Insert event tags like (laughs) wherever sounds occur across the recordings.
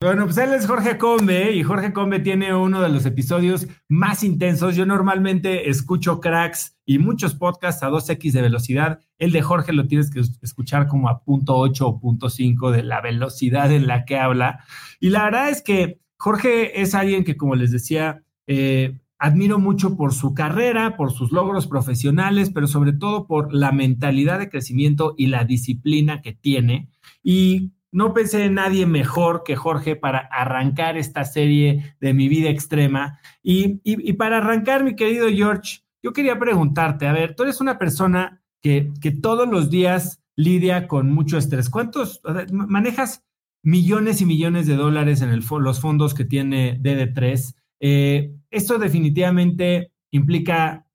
Bueno, pues él es Jorge Combe y Jorge Combe tiene uno de los episodios más intensos. Yo normalmente escucho cracks y muchos podcasts a 2x de velocidad. El de Jorge lo tienes que escuchar como a punto .8 o punto .5 de la velocidad en la que habla. Y la verdad es que Jorge es alguien que, como les decía, eh, admiro mucho por su carrera, por sus logros profesionales, pero sobre todo por la mentalidad de crecimiento y la disciplina que tiene. Y no pensé en nadie mejor que Jorge para arrancar esta serie de mi vida extrema. Y, para arrancar, mi querido George, yo quería preguntarte, a ver, tú eres una persona que, que todos los días lidia con mucho estrés. ¿Cuántos manejas millones y millones de dólares en los fondos que tiene DD3? Eh, esto definitivamente implica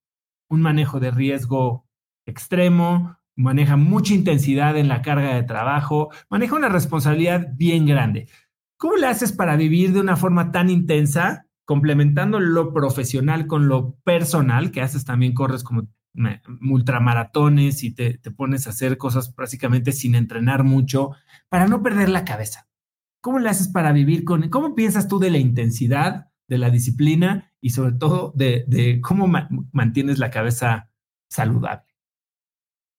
un manejo de riesgo extremo, maneja mucha intensidad en la carga de trabajo, maneja una responsabilidad bien grande. ¿Cómo le haces para vivir de una forma tan intensa, complementando lo profesional con lo personal, que haces también, corres como ultramaratones y te, te pones a hacer cosas prácticamente sin entrenar mucho, para no perder la cabeza? ¿Cómo le haces para vivir con, cómo piensas tú de la intensidad, de la disciplina y sobre todo de, cómo mantienes la cabeza saludable?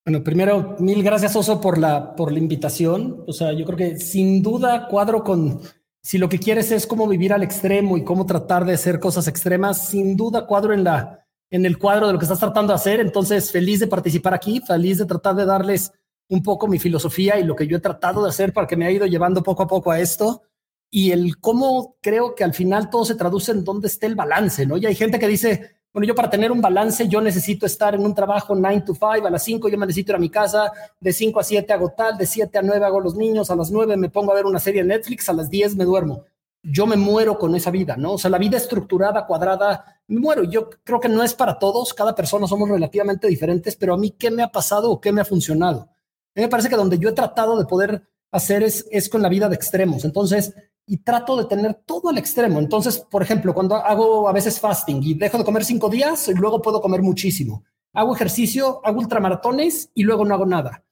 Bueno, primero, mil gracias, Oso, por la, por la invitación. O sea, yo creo que sin duda cuadro con, si lo que quieres es cómo vivir al extremo y cómo tratar de hacer cosas extremas, sin duda cuadro en, la, en el cuadro de lo que estás tratando de hacer. Entonces, feliz de participar aquí, feliz de tratar de darles un poco mi filosofía y lo que yo he tratado de hacer para que me ha ido llevando poco a poco a esto y el cómo creo que al final todo se traduce en dónde esté el balance, ¿no? Y hay gente que dice, bueno, yo para tener un balance, yo necesito estar en un trabajo 9 to 5, a las 5 yo me necesito ir a mi casa, de 5 a 7 hago tal, de 7 a 9 hago los niños, a las 9 me pongo a ver una serie de Netflix, a las 10 me duermo. Yo me muero con esa vida, ¿no? O sea, la vida estructurada, cuadrada, me muero. Yo creo que no es para todos, cada persona somos relativamente diferentes, pero a mí, ¿qué me ha pasado o qué me ha funcionado? A mí me parece que donde yo he tratado de poder hacer es, es con la vida de extremos. Entonces, y trato de tener todo al extremo. Entonces, por ejemplo, cuando hago a veces fasting y dejo de comer cinco días y luego puedo comer muchísimo. Hago ejercicio, hago ultramaratones y luego no hago nada.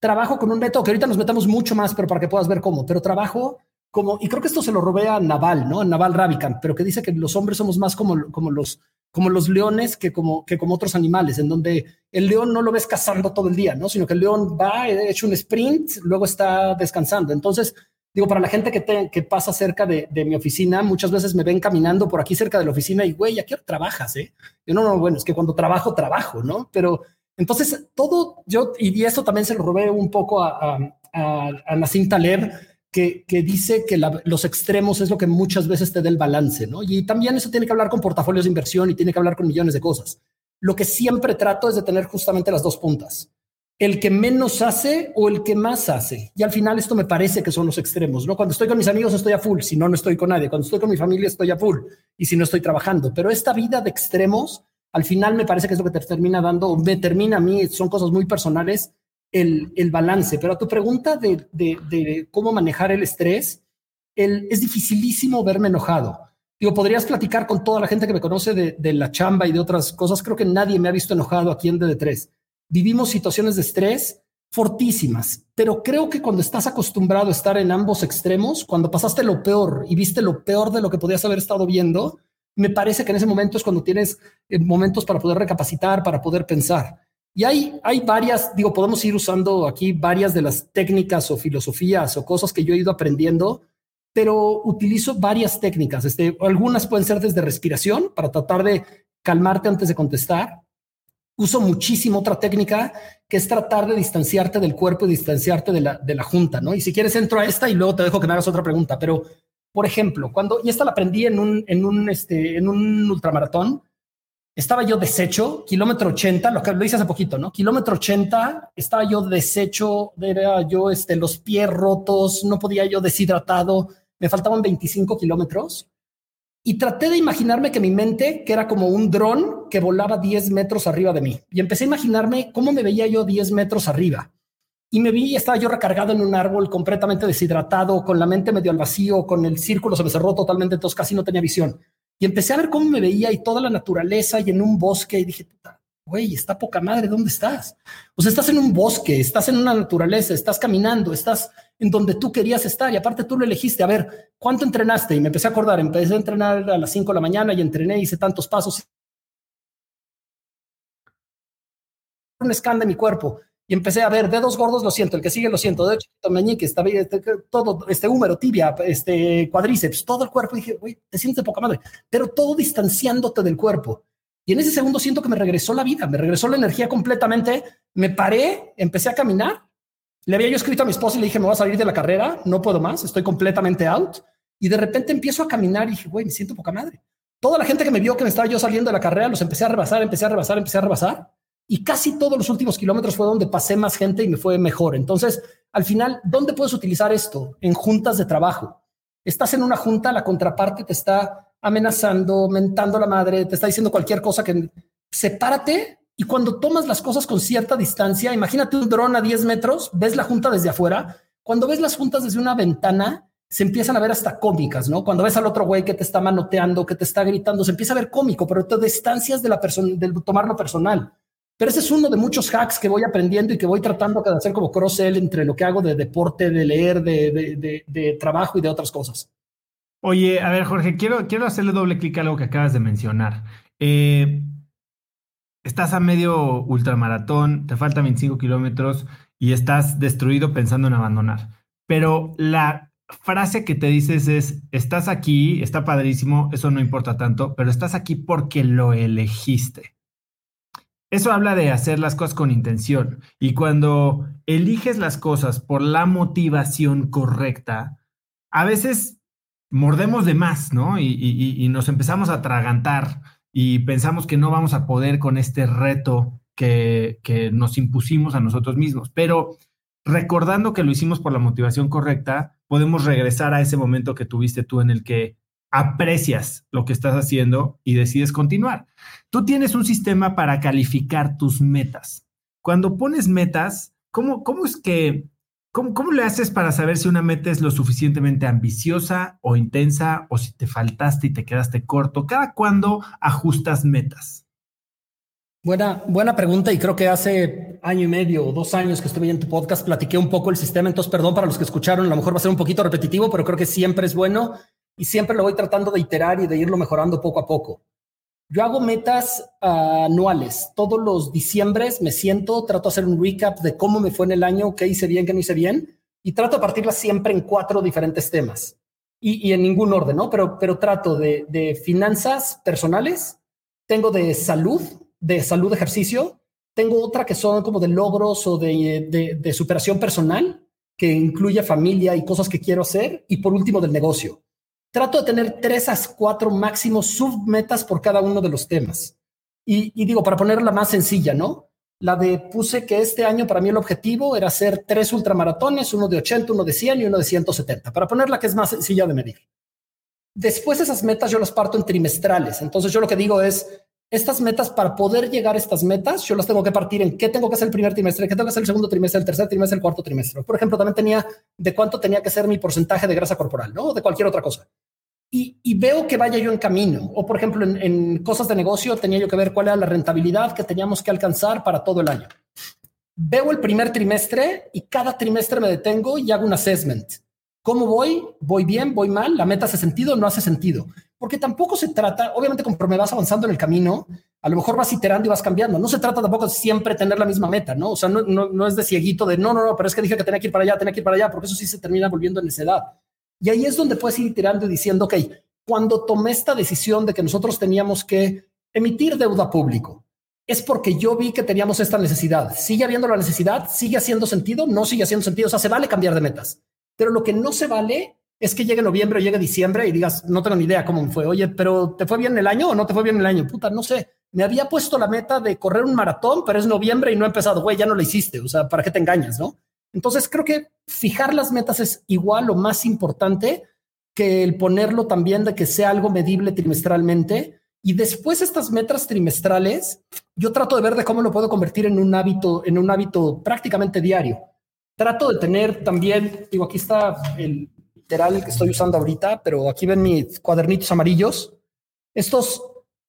Trabajo con un método que ahorita nos metamos mucho más, pero para que puedas ver cómo, pero trabajo como, y creo que esto se lo robé a Naval, ¿no? A Naval Ravikant, pero que dice que los hombres somos más como, como, los, como los leones que como, que como otros animales, en donde el león no lo ves cazando todo el día, ¿no? Sino que el león va, hecho un sprint, luego está descansando. Entonces, Digo, para la gente que, que pasa cerca de, mi oficina, muchas veces me ven caminando por aquí cerca de la oficina y, güey, ¿a qué hora trabajas? Eh? Yo no, no, bueno, es que cuando trabajo, trabajo, ¿no? Pero entonces todo, yo, y esto también se lo robé un poco a, a, a Nassim Taleb, que, que, dice que los extremos es lo que muchas veces te da el balance, ¿no? Y también eso tiene que hablar con portafolios de inversión y tiene que hablar con millones de cosas. Lo que siempre trato es de tener justamente las dos puntas el que menos hace o el que más hace. Y al final esto me parece que son los extremos, ¿no? Cuando estoy con mis amigos estoy a full, si no, no estoy con nadie. Cuando estoy con mi familia estoy a full y si no estoy trabajando. Pero esta vida de extremos, al final me parece que es lo que te termina dando, me termina a mí, son cosas muy personales, el, el balance. Pero a tu pregunta de, de, cómo manejar el estrés, el, es dificilísimo verme enojado. Digo, podrías platicar con toda la gente que me conoce de, de la chamba y de otras cosas. Creo que nadie me ha visto enojado aquí en DD3 vivimos situaciones de estrés fortísimas, pero creo que cuando estás acostumbrado a estar en ambos extremos, cuando pasaste lo peor y viste lo peor de lo que podías haber estado viendo, me parece que en ese momento es cuando tienes eh, momentos para poder recapacitar, para poder pensar. Y hay, hay varias, digo, podemos ir usando aquí varias de las técnicas o filosofías o cosas que yo he ido aprendiendo, pero utilizo varias técnicas. Este, algunas pueden ser desde respiración para tratar de calmarte antes de contestar uso muchísimo otra técnica que es tratar de distanciarte del cuerpo y distanciarte de la, de la junta, ¿no? Y si quieres entro a esta y luego te dejo que me hagas otra pregunta, pero por ejemplo, cuando, y esta la aprendí en un, en un, este, en un ultramaratón, estaba yo deshecho, kilómetro 80, lo que lo hice hace poquito, ¿no? Kilómetro 80, estaba yo deshecho, era yo, este, los pies rotos, no podía yo deshidratado, me faltaban 25 kilómetros y traté de imaginarme que mi mente, que era como un dron que volaba 10 metros arriba de mí. Y empecé a imaginarme cómo me veía yo 10 metros arriba. Y me vi, estaba yo recargado en un árbol completamente deshidratado, con la mente medio al vacío, con el círculo se me cerró totalmente, entonces casi no tenía visión. Y empecé a ver cómo me veía y toda la naturaleza y en un bosque y dije, güey, está poca madre, ¿dónde estás? O estás en un bosque, estás en una naturaleza, estás caminando, estás en donde tú querías estar y aparte tú lo elegiste. A ver, ¿cuánto entrenaste? Y me empecé a acordar, empecé a entrenar a las 5 de la mañana y entrené, hice tantos pasos. Un scan de mi cuerpo y empecé a ver dedos gordos, lo siento, el que sigue lo siento, de hecho, meñique, este, todo, este húmero, tibia, este cuadríceps, todo el cuerpo. Y dije, güey, te sientes de poca madre, pero todo distanciándote del cuerpo. Y en ese segundo siento que me regresó la vida, me regresó la energía completamente. Me paré, empecé a caminar. Le había yo escrito a mi esposa y le dije, me voy a salir de la carrera, no puedo más, estoy completamente out. Y de repente empiezo a caminar y dije, güey, me siento poca madre. Toda la gente que me vio que me estaba yo saliendo de la carrera, los empecé a rebasar, empecé a rebasar, empecé a rebasar y casi todos los últimos kilómetros fue donde pasé más gente y me fue mejor. Entonces, al final, ¿dónde puedes utilizar esto? En juntas de trabajo. Estás en una junta, la contraparte te está amenazando, mentando la madre, te está diciendo cualquier cosa que sepárate y cuando tomas las cosas con cierta distancia, imagínate un dron a 10 metros, ves la junta desde afuera, cuando ves las juntas desde una ventana, se empiezan a ver hasta cómicas, ¿no? Cuando ves al otro güey que te está manoteando, que te está gritando, se empieza a ver cómico, pero te distancias de la persona, del tomarlo personal. Pero ese es uno de muchos hacks que voy aprendiendo y que voy tratando de hacer como cross-sell entre lo que hago de deporte, de leer, de, trabajo y de otras cosas. Oye, a ver, Jorge, quiero, quiero hacerle doble clic a algo que acabas de mencionar. Eh, estás a medio ultramaratón, te faltan 25 kilómetros y estás destruido pensando en abandonar. Pero la frase que te dices es, estás aquí, está padrísimo, eso no importa tanto, pero estás aquí porque lo elegiste. Eso habla de hacer las cosas con intención. Y cuando eliges las cosas por la motivación correcta, a veces mordemos de más, ¿no? Y, nos empezamos a atragantar y pensamos que no vamos a poder con este reto que, que nos impusimos a nosotros mismos. Pero recordando que lo hicimos por la motivación correcta, podemos regresar a ese momento que tuviste tú en el que aprecias lo que estás haciendo y decides continuar. Tú tienes un sistema para calificar tus metas. Cuando pones metas, ¿cómo, cómo es que, cómo, cómo le haces para saber si una meta es lo suficientemente ambiciosa o intensa o si te faltaste y te quedaste corto? ¿Cada cuándo ajustas metas? Buena, buena pregunta y creo que hace año y medio o dos años que estuve en tu podcast platiqué un poco el sistema, entonces perdón para los que escucharon, a lo mejor va a ser un poquito repetitivo, pero creo que siempre es bueno y siempre lo voy tratando de iterar y de irlo mejorando poco a poco. Yo hago metas anuales. Todos los diciembres me siento, trato de hacer un recap de cómo me fue en el año, qué hice bien, qué no hice bien, y trato de partirlas siempre en cuatro diferentes temas. Y, en ningún orden, ¿no? Pero, pero trato de, de finanzas personales, tengo de salud, de salud ejercicio, tengo otra que son como de logros o de, de, de superación personal, que incluye familia y cosas que quiero hacer, y por último del negocio trato de tener tres a cuatro máximos submetas por cada uno de los temas. Y, digo, para ponerla más sencilla, ¿no? La de puse que este año para mí el objetivo era hacer tres ultramaratones, uno de 80, uno de 100 y uno de 170, para ponerla que es más sencilla de medir. Después esas metas yo las parto en trimestrales. Entonces yo lo que digo es, estas metas, para poder llegar a estas metas, yo las tengo que partir en qué tengo que hacer el primer trimestre, qué tengo que hacer el segundo trimestre, el tercer trimestre, el cuarto trimestre. Por ejemplo, también tenía de cuánto tenía que ser mi porcentaje de grasa corporal, ¿no? De cualquier otra cosa y, veo que vaya yo en camino. O, por ejemplo, en, cosas de negocio tenía yo que ver cuál era la rentabilidad que teníamos que alcanzar para todo el año. Veo el primer trimestre y cada trimestre me detengo y hago un assessment. ¿Cómo voy? ¿Voy bien? ¿Voy mal? ¿La meta hace sentido? ¿No hace sentido? Porque tampoco se trata, obviamente conforme vas avanzando en el camino, a lo mejor vas iterando y vas cambiando. No se trata tampoco de siempre tener la misma meta, ¿no? O sea, no, no, no es de cieguito de, no, no, no, pero es que dije que tenía que ir para allá, tenía que ir para allá, porque eso sí se termina volviendo en necedad. Y ahí es donde puedes ir tirando y diciendo, ok, cuando tomé esta decisión de que nosotros teníamos que emitir deuda público, es porque yo vi que teníamos esta necesidad. ¿Sigue habiendo la necesidad? ¿Sigue haciendo sentido? No sigue haciendo sentido. O sea, se vale cambiar de metas. Pero lo que no se vale es que llegue noviembre o llegue diciembre y digas, no tengo ni idea cómo fue. Oye, pero ¿te fue bien el año o no te fue bien el año? Puta, no sé. Me había puesto la meta de correr un maratón, pero es noviembre y no he empezado. Güey, ya no lo hiciste. O sea, ¿para qué te engañas, no? Entonces creo que fijar las metas es igual o más importante que el ponerlo también de que sea algo medible trimestralmente. Y después estas metas trimestrales, yo trato de ver de cómo lo puedo convertir en un hábito, en un hábito prácticamente diario. Trato de tener también, digo, aquí está el literal que estoy usando ahorita, pero aquí ven mis cuadernitos amarillos. Estos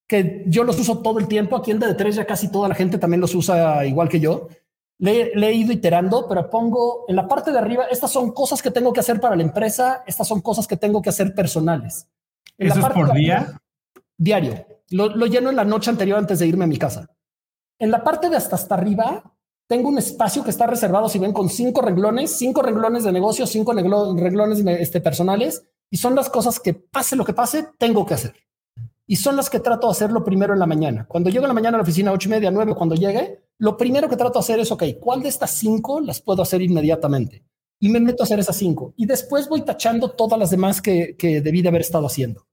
que yo los uso todo el tiempo, aquí en de tres ya casi toda la gente también los usa igual que yo le, he ido iterando, pero pongo en la parte de arriba, estas son cosas que tengo que hacer para la empresa, estas son cosas que tengo que hacer personales. En ¿Eso es por día? diario. Lo, lo, lleno en la noche anterior antes de irme a mi casa. En la parte de hasta hasta arriba, tengo un espacio que está reservado, si ven, con cinco renglones, cinco renglones de negocio, cinco renglones este, personales, y son las cosas que pase lo que pase, tengo que hacer. Y son las que trato de hacerlo primero en la mañana. Cuando llego en la mañana a la oficina, ocho y media, nueve, cuando llegue, lo primero que trato de hacer es, ok, ¿cuál de estas cinco las puedo hacer inmediatamente? Y me meto a hacer esas cinco. Y después voy tachando todas las demás que, que debí de haber estado haciendo.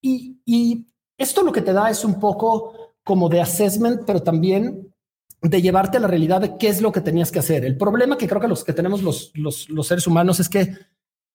Y, y esto lo que te da es un poco como de assessment, pero también de llevarte a la realidad de qué es lo que tenías que hacer. El problema que creo que los que tenemos los, los, seres humanos es que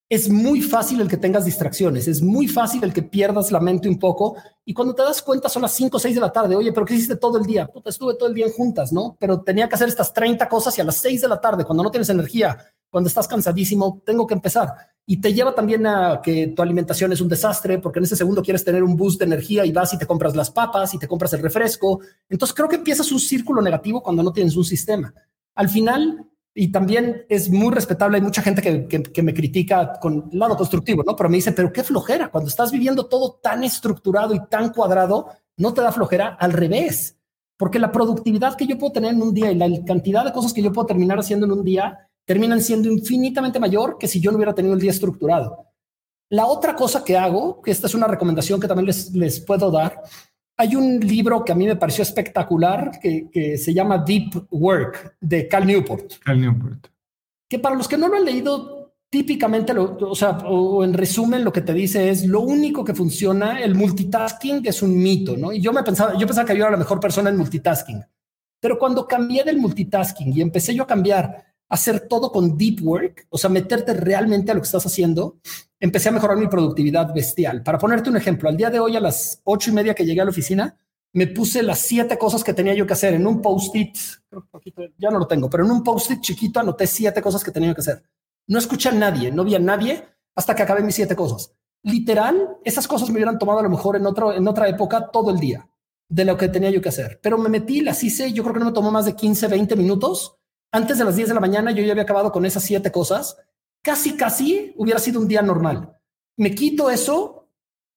es muy fácil el que tengas distracciones, es muy fácil el que pierdas la mente un poco y cuando te das cuenta son las 5 o 6 de la tarde, oye, pero ¿qué hiciste todo el día? Puta, estuve todo el día juntas, ¿no? Pero tenía que hacer estas 30 cosas y a las 6 de la tarde, cuando no tienes energía, cuando estás cansadísimo, tengo que empezar. Y te lleva también a que tu alimentación es un desastre, porque en ese segundo quieres tener un boost de energía y vas y te compras las papas y te compras el refresco. Entonces creo que empiezas un círculo negativo cuando no tienes un sistema. Al final, y también es muy respetable. Hay mucha gente que, me critica con lado constructivo, ¿no? Pero me dice, pero qué flojera. Cuando estás viviendo todo tan estructurado y tan cuadrado, no te da flojera al revés. Porque la productividad que yo puedo tener en un día y la cantidad de cosas que yo puedo terminar haciendo en un día terminan siendo infinitamente mayor que si yo no hubiera tenido el día estructurado. La otra cosa que hago, que esta es una recomendación que también les, les puedo dar, hay un libro que a mí me pareció espectacular que, se llama Deep Work de Cal Newport. Cal Newport. Que para los que no lo han leído, típicamente, o sea, o en resumen, lo que te dice es lo único que funciona, el multitasking es un mito, ¿no? Y yo me pensaba, yo pensaba que yo era la mejor persona en multitasking. Pero cuando cambié del multitasking y empecé yo a cambiar hacer todo con deep work, o sea, meterte realmente a lo que estás haciendo, empecé a mejorar mi productividad bestial. Para ponerte un ejemplo, al día de hoy a las ocho y media que llegué a la oficina, me puse las siete cosas que tenía yo que hacer en un post-it, ya no lo tengo, pero en un post-it chiquito anoté siete cosas que tenía que hacer. No escuché a nadie, no vi a nadie hasta que acabé mis siete cosas. Literal, esas cosas me hubieran tomado a lo mejor en, otro, en otra época todo el día de lo que tenía yo que hacer, pero me metí, las hice, yo creo que no me tomó más de 15, 20 minutos antes de las 10 de la mañana yo ya había acabado con esas siete cosas. Casi, casi hubiera sido un día normal. Me quito eso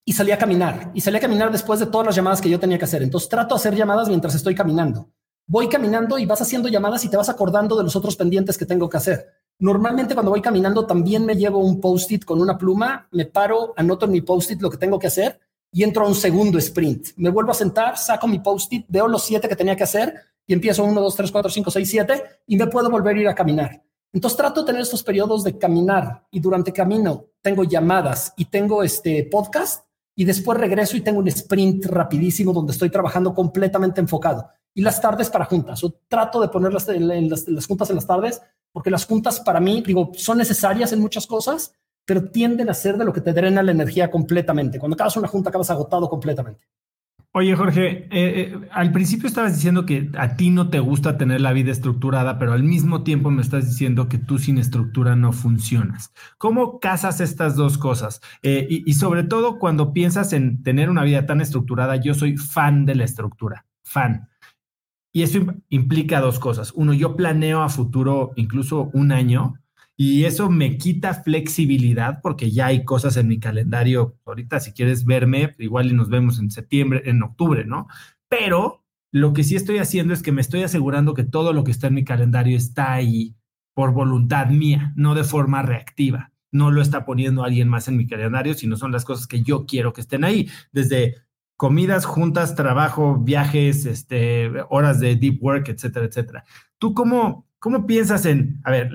y salí a caminar. Y salí a caminar después de todas las llamadas que yo tenía que hacer. Entonces trato de hacer llamadas mientras estoy caminando. Voy caminando y vas haciendo llamadas y te vas acordando de los otros pendientes que tengo que hacer. Normalmente cuando voy caminando también me llevo un post-it con una pluma, me paro, anoto en mi post-it lo que tengo que hacer y entro a un segundo sprint. Me vuelvo a sentar, saco mi post-it, veo los siete que tenía que hacer y empiezo 1, 2, 3, 4, 5, 6, 7 y me puedo volver a ir a caminar. Entonces trato de tener estos periodos de caminar y durante camino tengo llamadas y tengo este podcast y después regreso y tengo un sprint rapidísimo donde estoy trabajando completamente enfocado. Y las tardes para juntas. O trato de ponerlas en las, las juntas en las tardes porque las juntas para mí, digo, son necesarias en muchas cosas, pero tienden a ser de lo que te drena la energía completamente. Cuando acabas una junta acabas agotado completamente. Oye, Jorge, eh, eh, al principio estabas diciendo que a ti no te gusta tener la vida estructurada, pero al mismo tiempo me estás diciendo que tú sin estructura no funcionas. ¿Cómo casas estas dos cosas? Eh, y, sobre todo cuando piensas en tener una vida tan estructurada, yo soy fan de la estructura, fan. Y eso implica dos cosas. Uno, yo planeo a futuro incluso un año y eso me quita flexibilidad porque ya hay cosas en mi calendario. Ahorita, si quieres verme, igual y nos vemos en septiembre, en octubre, ¿no? Pero lo que sí estoy haciendo es que me estoy asegurando que todo lo que está en mi calendario está ahí por voluntad mía, no de forma reactiva. No lo está poniendo alguien más en mi calendario, sino son las cosas que yo quiero que estén ahí. Desde comidas, juntas, trabajo, viajes, este, horas de deep work, etcétera, etcétera. ¿Tú cómo, ¿Cómo piensas en, a ver,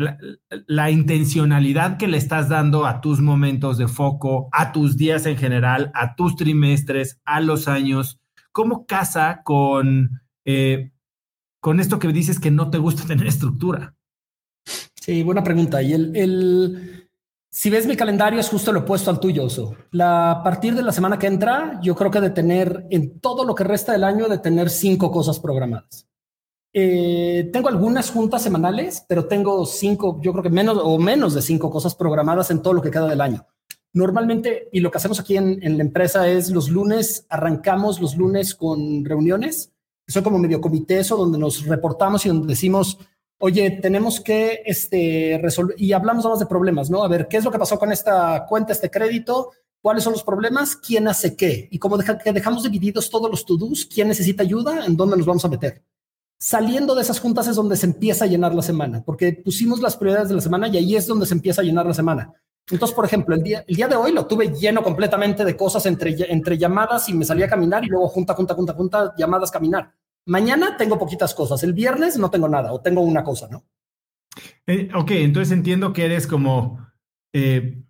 la, intencionalidad que le estás dando a tus momentos de foco, a tus días en general, a tus trimestres, a los años? ¿Cómo casa con, eh, con esto que dices que no te gusta (laughs) tener estructura? Sí, buena pregunta. Y el, el, si ves mi calendario es justo lo opuesto al tuyo, Oso. La, a partir de la semana que entra, yo creo que de tener en todo lo que resta del año, de tener cinco cosas programadas. Eh, tengo algunas juntas semanales, pero tengo cinco, yo creo que menos o menos de cinco cosas programadas en todo lo que queda del año. Normalmente, y lo que hacemos aquí en, la empresa es los lunes, arrancamos los lunes con reuniones, son como medio comités o donde nos reportamos y donde decimos oye, tenemos que este, resolver, y hablamos más de problemas, ¿no? A ver, ¿qué es lo que pasó con esta cuenta, este crédito? ¿Cuáles son los problemas? ¿Quién hace qué? Y como deja, que dejamos divididos todos los to-dos, ¿quién necesita ayuda? ¿En dónde nos vamos a meter? Saliendo de esas juntas es donde se empieza a llenar la semana, porque pusimos las prioridades de la semana y ahí es donde se empieza a llenar la semana. Entonces, por ejemplo, el día, el día de hoy lo tuve lleno completamente de cosas entre, entre llamadas y me salía a caminar y luego junta, junta, junta, junta, llamadas, caminar. Mañana tengo poquitas cosas, el viernes no tengo nada o tengo una cosa, ¿no? Eh, ok, entonces entiendo que eres como eh,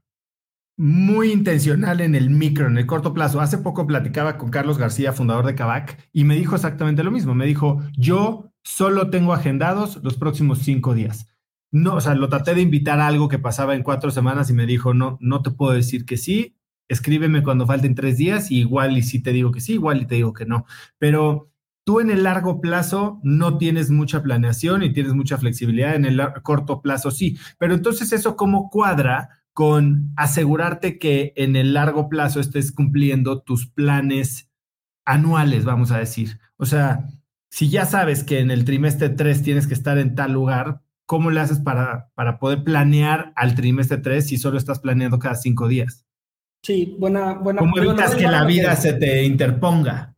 muy intencional en el micro, en el corto plazo. Hace poco platicaba con Carlos García, fundador de Kavak, y me dijo exactamente lo mismo. Me dijo, yo solo tengo agendados los próximos cinco días. No, o sea, lo traté de invitar a algo que pasaba en cuatro semanas y me dijo, no, no te puedo decir que sí, escríbeme cuando falten tres días y igual y si te digo que sí, igual y te digo que no. Pero tú en el largo plazo no tienes mucha planeación y tienes mucha flexibilidad, en el corto plazo sí. Pero entonces eso cómo cuadra con asegurarte que en el largo plazo estés cumpliendo tus planes anuales, vamos a decir. O sea, si ya sabes que en el trimestre 3 tienes que estar en tal lugar, ¿cómo le haces para, para poder planear al trimestre 3 si solo estás planeando cada cinco días? Sí, buena, buena. ¿Cómo evitas que la vida se te interponga?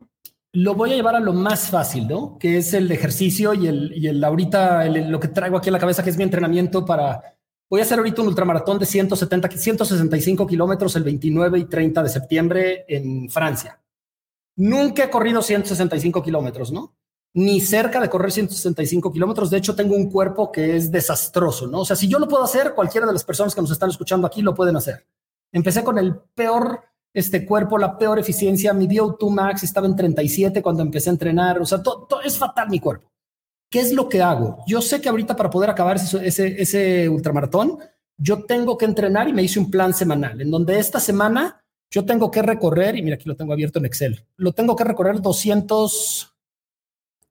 Lo voy a llevar a lo más fácil, ¿no? Que es el ejercicio y el, y el ahorita lo que traigo aquí a la cabeza, que es mi entrenamiento para. Voy a hacer ahorita un ultramaratón de 170, 165 kilómetros el 29 y 30 de septiembre en Francia. Nunca he corrido 165 kilómetros, ¿no? ni cerca de correr 165 kilómetros. De hecho, tengo un cuerpo que es desastroso, ¿no? O sea, si yo lo puedo hacer, cualquiera de las personas que nos están escuchando aquí lo pueden hacer. Empecé con el peor este cuerpo, la peor eficiencia. Mi VO2 max estaba en 37 cuando empecé a entrenar. O sea, todo, es fatal mi cuerpo. ¿Qué es lo que hago? Yo sé que ahorita para poder acabar ese, ultramaratón, yo tengo que entrenar y me hice un plan semanal en donde esta semana yo tengo que recorrer, y mira, aquí lo tengo abierto en Excel, lo tengo que recorrer 200,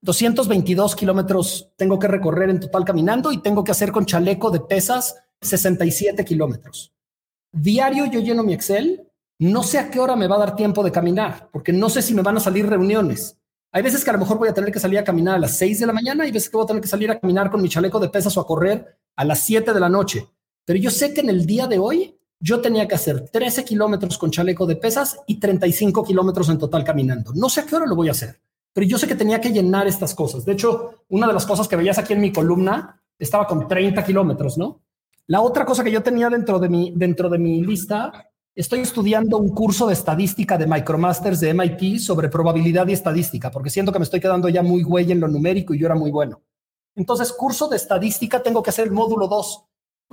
222 kilómetros tengo que recorrer en total caminando y tengo que hacer con chaleco de pesas 67 kilómetros. Diario yo lleno mi Excel, no sé a qué hora me va a dar tiempo de caminar, porque no sé si me van a salir reuniones. Hay veces que a lo mejor voy a tener que salir a caminar a las 6 de la mañana y veces que voy a tener que salir a caminar con mi chaleco de pesas o a correr a las 7 de la noche. Pero yo sé que en el día de hoy yo tenía que hacer 13 kilómetros con chaleco de pesas y 35 kilómetros en total caminando. No sé a qué hora lo voy a hacer pero yo sé que tenía que llenar estas cosas. De hecho, una de las cosas que veías aquí en mi columna estaba con 30 kilómetros, ¿no? La otra cosa que yo tenía dentro de mi, dentro de mi lista, estoy estudiando un curso de estadística de Micromasters de MIT sobre probabilidad y estadística, porque siento que me estoy quedando ya muy güey en lo numérico y yo era muy bueno. Entonces, curso de estadística, tengo que hacer el módulo 2.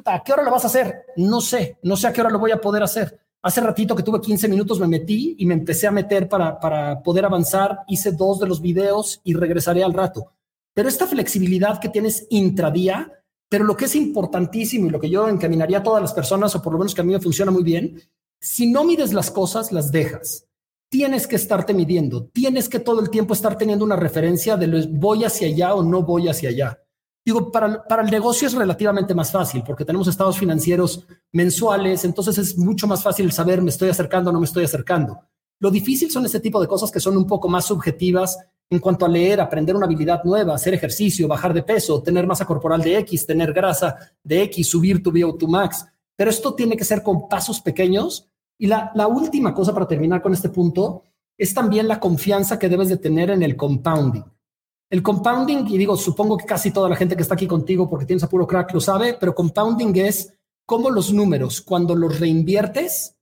¿A qué hora lo vas a hacer? No sé, no sé a qué hora lo voy a poder hacer. Hace ratito que tuve 15 minutos me metí y me empecé a meter para, para poder avanzar. Hice dos de los videos y regresaré al rato. Pero esta flexibilidad que tienes intradía, pero lo que es importantísimo y lo que yo encaminaría a todas las personas, o por lo menos que a mí me funciona muy bien, si no mides las cosas, las dejas. Tienes que estarte midiendo, tienes que todo el tiempo estar teniendo una referencia de lo voy hacia allá o no voy hacia allá. Digo, para, para el negocio es relativamente más fácil porque tenemos estados financieros mensuales, entonces es mucho más fácil saber me estoy acercando o no me estoy acercando. Lo difícil son este tipo de cosas que son un poco más subjetivas en cuanto a leer, aprender una habilidad nueva, hacer ejercicio, bajar de peso, tener masa corporal de X, tener grasa de X, subir tu VO2 max. Pero esto tiene que ser con pasos pequeños. Y la, última cosa para terminar con este punto es también la confianza que debes de tener en el compounding. El compounding, y digo, supongo que casi toda la gente que está aquí contigo porque tienes a puro crack lo sabe, pero compounding es cómo los números, cuando los reinviertes,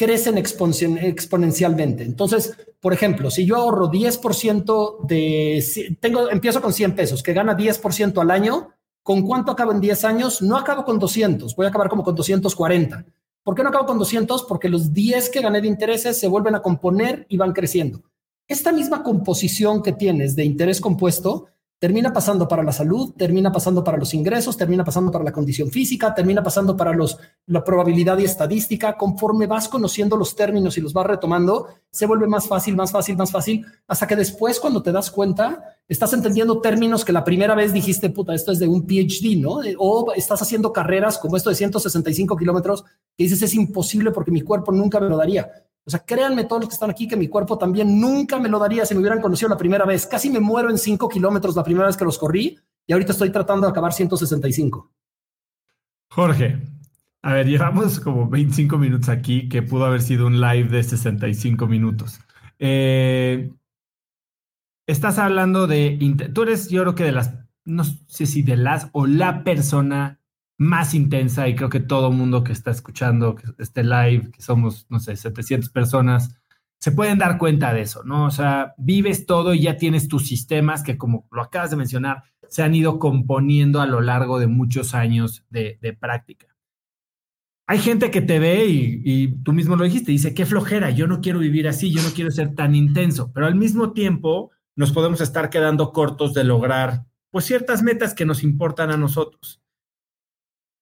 crecen exponencialmente. Entonces, por ejemplo, si yo ahorro 10% de, tengo, empiezo con 100 pesos, que gana 10% al año, ¿con cuánto acabo en 10 años? No acabo con 200, voy a acabar como con 240. ¿Por qué no acabo con 200? Porque los 10 que gané de intereses se vuelven a componer y van creciendo. Esta misma composición que tienes de interés compuesto termina pasando para la salud, termina pasando para los ingresos, termina pasando para la condición física, termina pasando para los, la probabilidad y estadística. Conforme vas conociendo los términos y los vas retomando, se vuelve más fácil, más fácil, más fácil, hasta que después cuando te das cuenta, estás entendiendo términos que la primera vez dijiste, puta, esto es de un PhD, ¿no? O estás haciendo carreras como esto de 165 kilómetros que dices, es imposible porque mi cuerpo nunca me lo daría. O sea, créanme todos los que están aquí que mi cuerpo también nunca me lo daría si me hubieran conocido la primera vez. Casi me muero en cinco kilómetros la primera vez que los corrí. y ahorita estoy tratando de acabar 165. Jorge, a ver, llevamos como 25 minutos aquí, que pudo haber sido un live de 65 minutos. Eh, estás hablando de, tú eres yo creo que de las, no sé si de las o la persona más intensa y creo que todo mundo que está escuchando este live, que somos, no sé, 700 personas, se pueden dar cuenta de eso, ¿no? O sea, vives todo y ya tienes tus sistemas que, como lo acabas de mencionar, se han ido componiendo a lo largo de muchos años de, práctica. Hay gente que te ve y, y, tú mismo lo dijiste, dice, qué flojera, yo no quiero vivir así, yo no quiero ser tan intenso, pero al mismo tiempo nos podemos estar quedando cortos de lograr pues ciertas metas que nos importan a nosotros.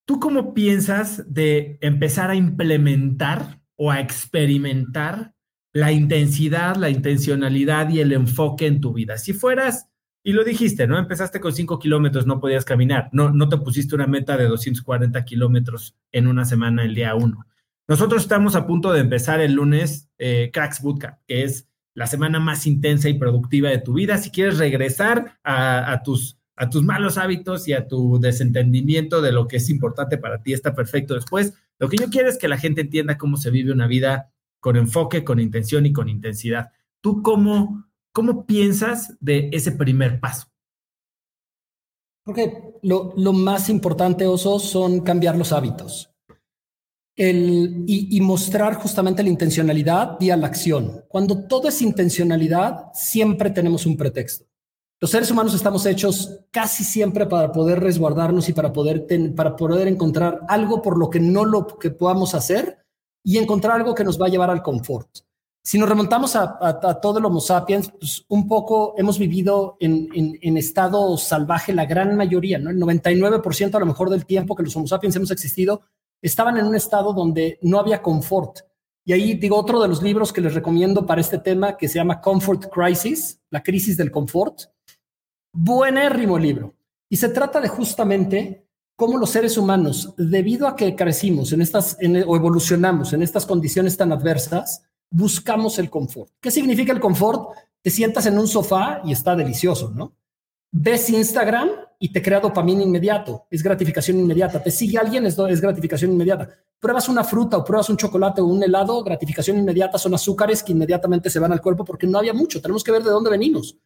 ¿Tú cómo piensas de empezar a implementar o a experimentar la intensidad, la intencionalidad y el enfoque en tu vida? Si fueras, y lo dijiste, ¿no? Empezaste con 5 kilómetros, no podías caminar, no, no te pusiste una meta de 240 kilómetros en una semana el día uno. Nosotros estamos a punto de empezar el lunes eh, Cracks Bootcamp, que es la semana más intensa y productiva de tu vida. Si quieres regresar a tus a tus malos hábitos y a tu desentendimiento de lo que es importante para ti está perfecto después. Lo que yo quiero es que la gente entienda cómo se vive una vida con enfoque, con intención y con intensidad. ¿Tú cómo, cómo piensas de ese primer paso? Porque lo, más importante, Oso, son cambiar los hábitos. El, y, y, mostrar justamente la intencionalidad vía la acción. Cuando todo es intencionalidad, siempre tenemos un pretexto. Los seres humanos estamos hechos casi siempre para poder resguardarnos y para poder, para poder encontrar algo por lo que no lo que podamos hacer y encontrar algo que nos va a llevar al confort. Si nos remontamos a, todo el Homo sapiens, pues un poco hemos vivido en, en, estado salvaje la gran mayoría, ¿no? El 99% a lo mejor del tiempo que los Homo sapiens hemos existido estaban en un estado donde no había confort. Y ahí digo otro de los libros que les recomiendo para este tema que se llama Comfort Crisis, la crisis del confort buenérrimo libro. Y se trata de justamente cómo los seres humanos, debido a que crecimos en estas o evolucionamos en estas condiciones tan adversas, buscamos el confort. ¿Qué significa el confort? Te sientas en un sofá y está delicioso, ¿no? Ves Instagram y te crea dopamina inmediato, es gratificación inmediata. Te sigue alguien, es, es gratificación inmediata. Pruebas una fruta o pruebas un chocolate o un helado, gratificación inmediata, son azúcares que inmediatamente se van al cuerpo porque no había mucho. Tenemos que ver de dónde venimos.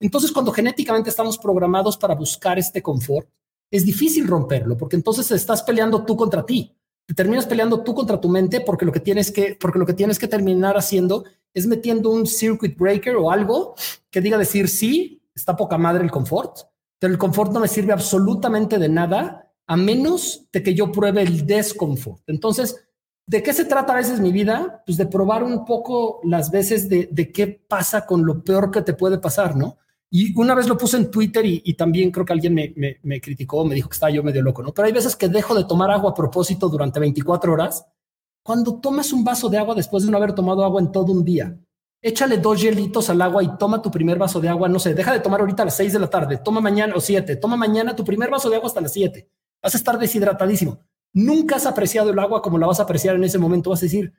Entonces, cuando genéticamente estamos programados para buscar este confort, es difícil romperlo, porque entonces estás peleando tú contra ti. Te terminas peleando tú contra tu mente porque lo que tienes que, porque lo que tienes que terminar haciendo es metiendo un circuit breaker o algo que diga decir sí, está poca madre el confort, pero el confort no me sirve absolutamente de nada a menos de que yo pruebe el desconfort. Entonces, ¿De qué se trata a veces mi vida? Pues de probar un poco las veces de, de, qué pasa con lo peor que te puede pasar, ¿no? Y una vez lo puse en Twitter y, también creo que alguien me, me, criticó, me dijo que estaba yo medio loco, ¿no? Pero hay veces que dejo de tomar agua a propósito durante 24 horas. Cuando tomas un vaso de agua después de no haber tomado agua en todo un día, échale dos hielitos al agua y toma tu primer vaso de agua, no sé, deja de tomar ahorita a las 6 de la tarde, toma mañana o 7, toma mañana tu primer vaso de agua hasta las 7. Vas a estar deshidratadísimo. Nunca has apreciado el agua como la vas a apreciar en ese momento. Vas a decir,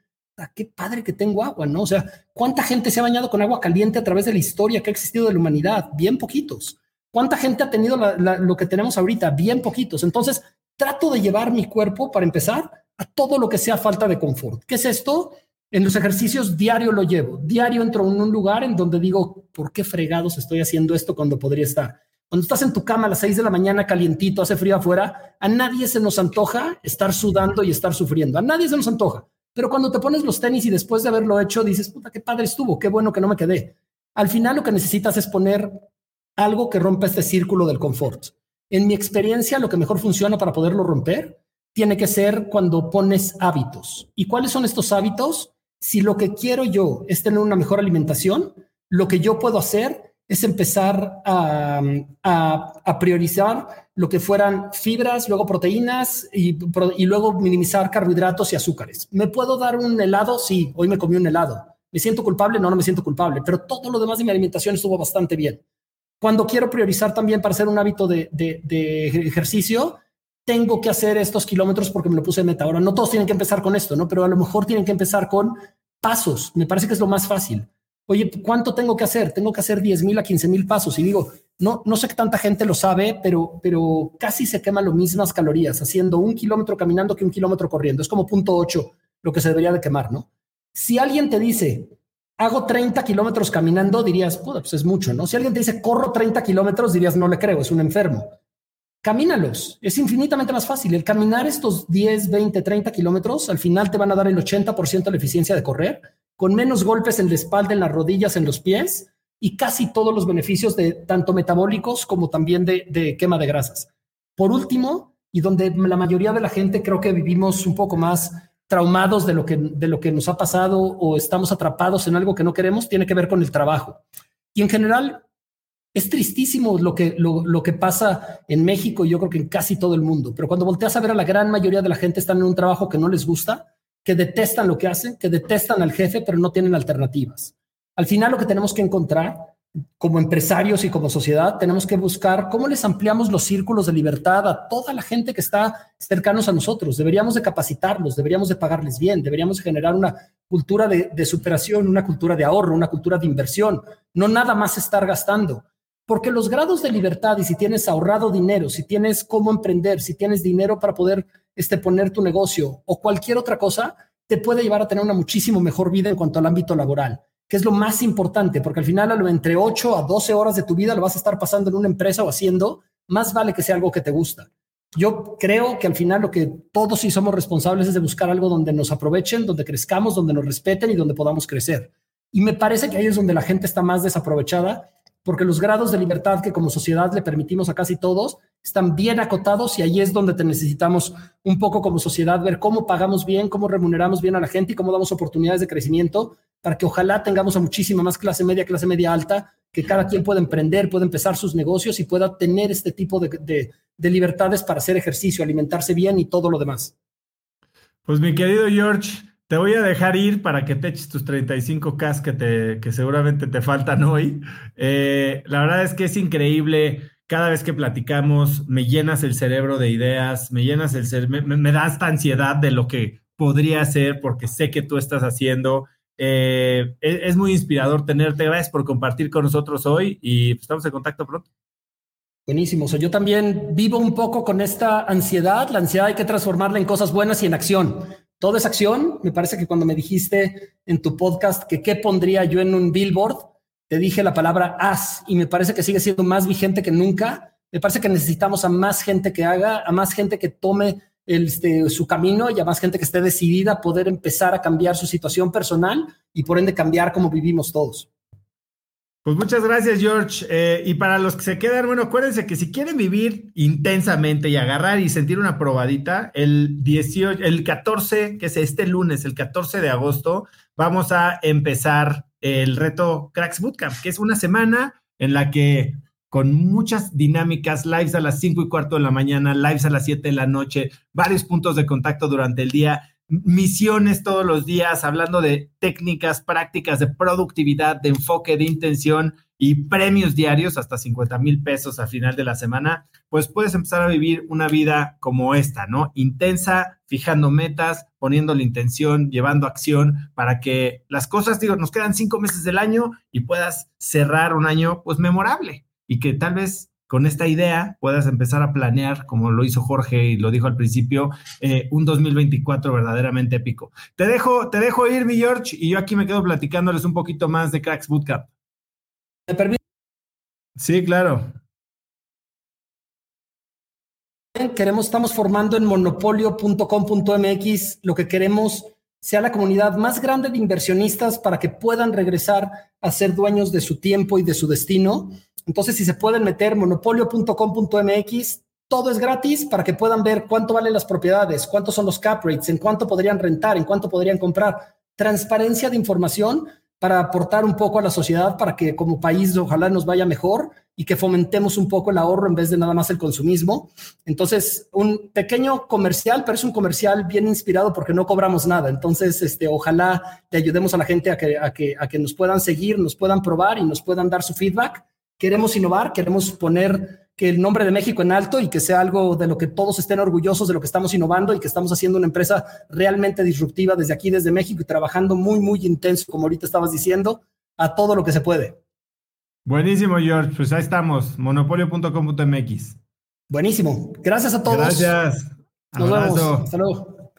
qué padre que tengo agua, ¿no? O sea, ¿cuánta gente se ha bañado con agua caliente a través de la historia que ha existido de la humanidad? Bien poquitos. ¿Cuánta gente ha tenido lo que tenemos ahorita? Bien poquitos. Entonces, trato de llevar mi cuerpo, para empezar, a todo lo que sea falta de confort. ¿Qué es esto? En los ejercicios diario lo llevo. Diario entro en un lugar en donde digo, ¿por qué fregados estoy haciendo esto cuando podría estar? Cuando estás en tu cama a las 6 de la mañana calientito, hace frío afuera, a nadie se nos antoja estar sudando y estar sufriendo. A nadie se nos antoja. Pero cuando te pones los tenis y después de haberlo hecho dices, puta, qué padre estuvo, qué bueno que no me quedé. Al final lo que necesitas es poner algo que rompa este círculo del confort. En mi experiencia, lo que mejor funciona para poderlo romper tiene que ser cuando pones hábitos. ¿Y cuáles son estos hábitos? Si lo que quiero yo es tener una mejor alimentación, lo que yo puedo hacer es empezar a, a priorizar lo que fueran fibras, luego proteínas y, luego minimizar carbohidratos y azúcares. ¿Me puedo dar un helado? Sí, hoy me comí un helado. ¿Me siento culpable? No, no me siento culpable, pero todo lo demás de mi alimentación estuvo bastante bien. Cuando quiero priorizar también para hacer un hábito de, de ejercicio, tengo que hacer estos kilómetros porque me lo puse de meta. Ahora, no todos tienen que empezar con esto, ¿no? Pero a lo mejor tienen que empezar con pasos. Me parece que es lo más fácil. Oye, ¿cuánto tengo que hacer? Tengo que hacer 10 mil a 15 mil pasos. Y digo, no, no sé que tanta gente lo sabe, pero, pero casi se queman las mismas calorías haciendo un kilómetro caminando que un kilómetro corriendo. Es como punto ocho lo que se debería de quemar, ¿no? Si alguien te dice, hago 30 kilómetros caminando, dirías, pues es mucho, ¿no? Si alguien te dice, corro 30 kilómetros, dirías, no le creo, es un enfermo. Camínalos, es infinitamente más fácil. El caminar estos 10, 20, 30 kilómetros, al final te van a dar el 80% de la eficiencia de correr, con menos golpes en la espalda, en las rodillas, en los pies, y casi todos los beneficios de tanto metabólicos como también de, quema de grasas. Por último, y donde la mayoría de la gente creo que vivimos un poco más traumados de lo que, de lo que nos ha pasado o estamos atrapados en algo que no queremos, tiene que ver con el trabajo. Y en general, es tristísimo lo que, lo, lo, que pasa en México y yo creo que en casi todo el mundo, pero cuando volteas a ver a la gran mayoría de la gente están en un trabajo que no les gusta, que detestan lo que hacen, que detestan al jefe, pero no tienen alternativas. Al final lo que tenemos que encontrar como empresarios y como sociedad, tenemos que buscar cómo les ampliamos los círculos de libertad a toda la gente que está cercanos a nosotros. Deberíamos de capacitarlos, deberíamos de pagarles bien, deberíamos generar una cultura de, de superación, una cultura de ahorro, una cultura de inversión, no nada más estar gastando. Porque los grados de libertad y si tienes ahorrado dinero, si tienes cómo emprender, si tienes dinero para poder este, poner tu negocio o cualquier otra cosa, te puede llevar a tener una muchísimo mejor vida en cuanto al ámbito laboral que es lo más importante, porque al final lo entre 8 a 12 horas de tu vida lo vas a estar pasando en una empresa o haciendo, más vale que sea algo que te gusta. Yo creo que al final lo que todos sí somos responsables es de buscar algo donde nos aprovechen, donde crezcamos, donde nos respeten y donde podamos crecer. Y me parece que ahí es donde la gente está más desaprovechada, porque los grados de libertad que como sociedad le permitimos a casi todos están bien acotados y ahí es donde te necesitamos un poco como sociedad ver cómo pagamos bien, cómo remuneramos bien a la gente y cómo damos oportunidades de crecimiento para que ojalá tengamos a muchísima más clase media, clase media alta, que cada quien pueda emprender, pueda empezar sus negocios y pueda tener este tipo de, libertades para hacer ejercicio, alimentarse bien y todo lo demás. Pues mi querido George, te voy a dejar ir para que te eches tus 35K que, te, que seguramente te faltan hoy. Eh, la verdad es que es increíble. Cada vez que platicamos, me llenas el cerebro de ideas, me llenas el cerebro, me, me da esta ansiedad de lo que podría ser porque sé que tú estás haciendo eh, es, muy inspirador tenerte. Gracias por compartir con nosotros hoy y pues, estamos en contacto pronto. Buenísimo. O yo también vivo un poco con esta ansiedad. La ansiedad hay que transformarla en cosas buenas y en acción. Todo es acción. Me parece que cuando me dijiste en tu podcast que qué pondría yo en un billboard, te dije la palabra haz y me parece que sigue siendo más vigente que nunca. Me parece que necesitamos a más gente que haga, a más gente que tome este, su camino y a más gente que esté decidida a poder empezar a cambiar su situación personal y por ende cambiar como vivimos todos. Pues muchas gracias, George. Eh, y para los que se quedan, bueno, acuérdense que si quieren vivir intensamente y agarrar y sentir una probadita, el 18, el 14, que es este lunes, el 14 de agosto, vamos a empezar el reto Cracks Bootcamp, que es una semana en la que con muchas dinámicas, lives a las 5 y cuarto de la mañana, lives a las 7 de la noche, varios puntos de contacto durante el día, misiones todos los días, hablando de técnicas, prácticas de productividad, de enfoque, de intención y premios diarios hasta 50 mil pesos al final de la semana, pues puedes empezar a vivir una vida como esta, ¿no? Intensa, fijando metas, poniendo la intención, llevando acción para que las cosas, digo, nos quedan cinco meses del año y puedas cerrar un año, pues memorable y que tal vez con esta idea puedas empezar a planear, como lo hizo Jorge y lo dijo al principio, eh, un 2024 verdaderamente épico. Te dejo, te dejo ir, mi George, y yo aquí me quedo platicándoles un poquito más de Cracks Bootcamp. ¿Me permite? Sí, claro. Queremos, estamos formando en monopolio.com.mx lo que queremos sea la comunidad más grande de inversionistas para que puedan regresar a ser dueños de su tiempo y de su destino entonces, si se pueden meter monopolio.com.mx, todo es gratis para que puedan ver cuánto valen las propiedades, cuántos son los cap rates, en cuánto podrían rentar, en cuánto podrían comprar. Transparencia de información para aportar un poco a la sociedad para que como país ojalá nos vaya mejor y que fomentemos un poco el ahorro en vez de nada más el consumismo. Entonces, un pequeño comercial, pero es un comercial bien inspirado porque no cobramos nada. Entonces, este, ojalá le ayudemos a la gente a que, a que, a que nos puedan seguir, nos puedan probar y nos puedan dar su feedback Queremos innovar, queremos poner que el nombre de México en alto y que sea algo de lo que todos estén orgullosos de lo que estamos innovando y que estamos haciendo una empresa realmente disruptiva desde aquí, desde México y trabajando muy, muy intenso, como ahorita estabas diciendo, a todo lo que se puede. Buenísimo, George. Pues ahí estamos, monopolio.com.mx. Buenísimo. Gracias a todos. Gracias. Nos vemos. Hasta luego.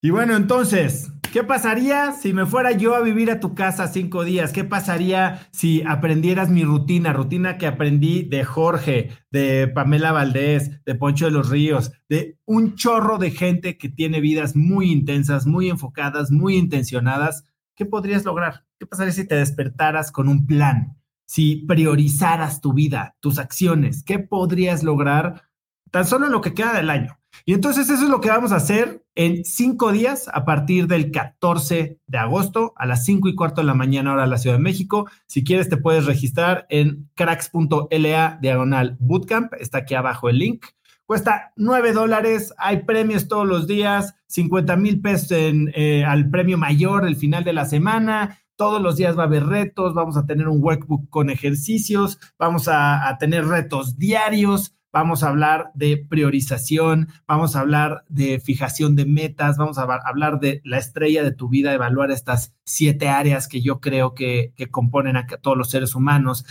Y bueno, entonces, ¿qué pasaría si me fuera yo a vivir a tu casa cinco días? ¿Qué pasaría si aprendieras mi rutina? Rutina que aprendí de Jorge, de Pamela Valdés, de Poncho de los Ríos, de un chorro de gente que tiene vidas muy intensas, muy enfocadas, muy intencionadas ¿qué podrías lograr? ¿Qué pasaría si te despertaras con un plan? Si priorizaras tu vida, tus acciones, ¿qué podrías lograr tan solo en lo que queda del año? Y entonces eso es lo que vamos a hacer en cinco días a partir del 14 de agosto a las cinco y cuarto de la mañana hora de la Ciudad de México. Si quieres te puedes registrar en cracks.la diagonal bootcamp. Está aquí abajo el link. Cuesta 9 dólares, hay premios todos los días, 50 mil pesos eh, al premio mayor el final de la semana. Todos los días va a haber retos, vamos a tener un workbook con ejercicios, vamos a tener retos diarios vamos a hablar de priorización, vamos a hablar de fijación de metas, vamos a hablar de la estrella de tu vida, evaluar estas siete áreas que yo creo que, componen a todos los seres humanos.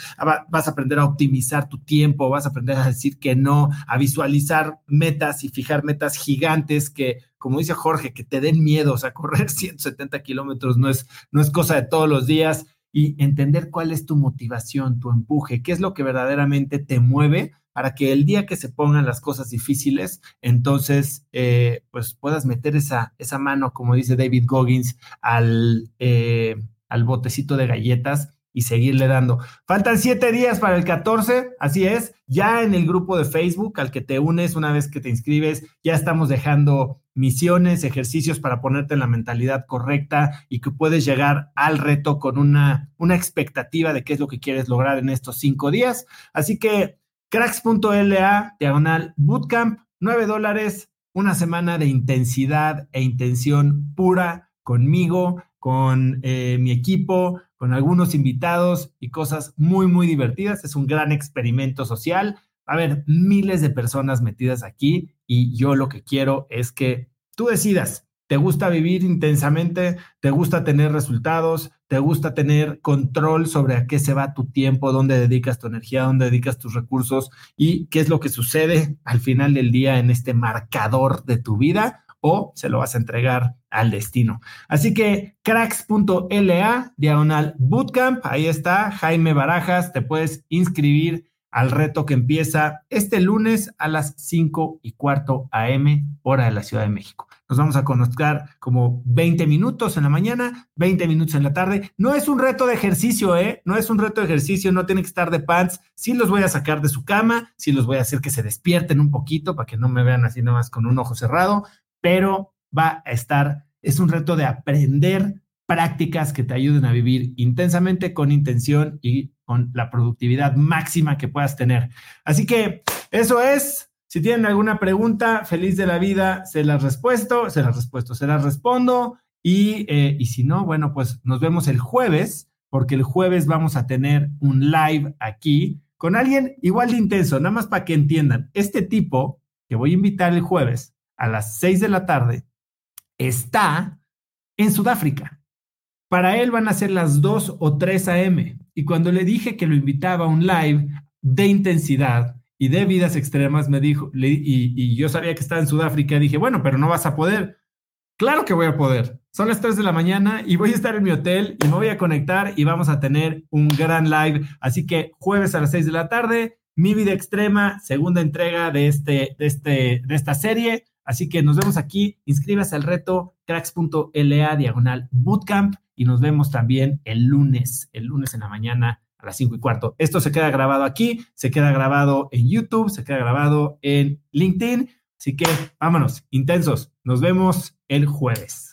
Vas a aprender a optimizar tu tiempo, vas a aprender a decir que no, a visualizar metas y fijar metas gigantes que, como dice Jorge, que te den miedo, o sea, correr (laughs) 170 kilómetros no es, no es cosa de todos los días y entender cuál es tu motivación, tu empuje, qué es lo que verdaderamente te mueve para que el día que se pongan las cosas difíciles, entonces, eh, pues puedas meter esa, esa mano, como dice David Goggins, al, eh, al botecito de galletas y seguirle dando. Faltan siete días para el 14, así es, ya en el grupo de Facebook al que te unes una vez que te inscribes, ya estamos dejando misiones, ejercicios para ponerte en la mentalidad correcta y que puedes llegar al reto con una, una expectativa de qué es lo que quieres lograr en estos cinco días. Así que cracks.la, diagonal bootcamp, 9 dólares, una semana de intensidad e intención pura conmigo, con eh, mi equipo, con algunos invitados y cosas muy, muy divertidas. Es un gran experimento social. A ver, miles de personas metidas aquí y yo lo que quiero es que tú decidas ¿Te gusta vivir intensamente? ¿Te gusta tener resultados? ¿Te gusta tener control sobre a qué se va tu tiempo, dónde dedicas tu energía, dónde dedicas tus recursos y qué es lo que sucede al final del día en este marcador de tu vida? O se lo vas a entregar al destino. Así que cracks.la, diagonal bootcamp, ahí está, Jaime Barajas, te puedes inscribir al reto que empieza este lunes a las 5 y cuarto AM, hora de la Ciudad de México. Nos vamos a conocer como 20 minutos en la mañana, 20 minutos en la tarde. No es un reto de ejercicio, ¿eh? No es un reto de ejercicio, no tiene que estar de pants. Sí los voy a sacar de su cama, sí los voy a hacer que se despierten un poquito para que no me vean así nomás con un ojo cerrado, pero va a estar, es un reto de aprender prácticas que te ayuden a vivir intensamente con intención y con la productividad máxima que puedas tener. Así que eso es. Si tienen alguna pregunta, feliz de la vida, se las respuesto, se las respuesto, se las respondo. Y, eh, y si no, bueno, pues nos vemos el jueves, porque el jueves vamos a tener un live aquí con alguien igual de intenso, nada más para que entiendan. Este tipo que voy a invitar el jueves a las 6 de la tarde está en Sudáfrica. Para él van a ser las 2 o 3 a.m. Y cuando le dije que lo invitaba a un live de intensidad, y de vidas extremas, me dijo, y, yo sabía que estaba en Sudáfrica, dije, bueno, pero no vas a poder. Claro que voy a poder. Son las 3 de la mañana y voy a estar en mi hotel y me voy a conectar y vamos a tener un gran live. Así que jueves a las 6 de la tarde, mi vida extrema, segunda entrega de, este, de, este, de esta serie. Así que nos vemos aquí. Inscríbase al reto cracks.la diagonal bootcamp y nos vemos también el lunes, el lunes en la mañana a las 5 y cuarto. Esto se queda grabado aquí, se queda grabado en YouTube, se queda grabado en LinkedIn. Así que vámonos, intensos. Nos vemos el jueves.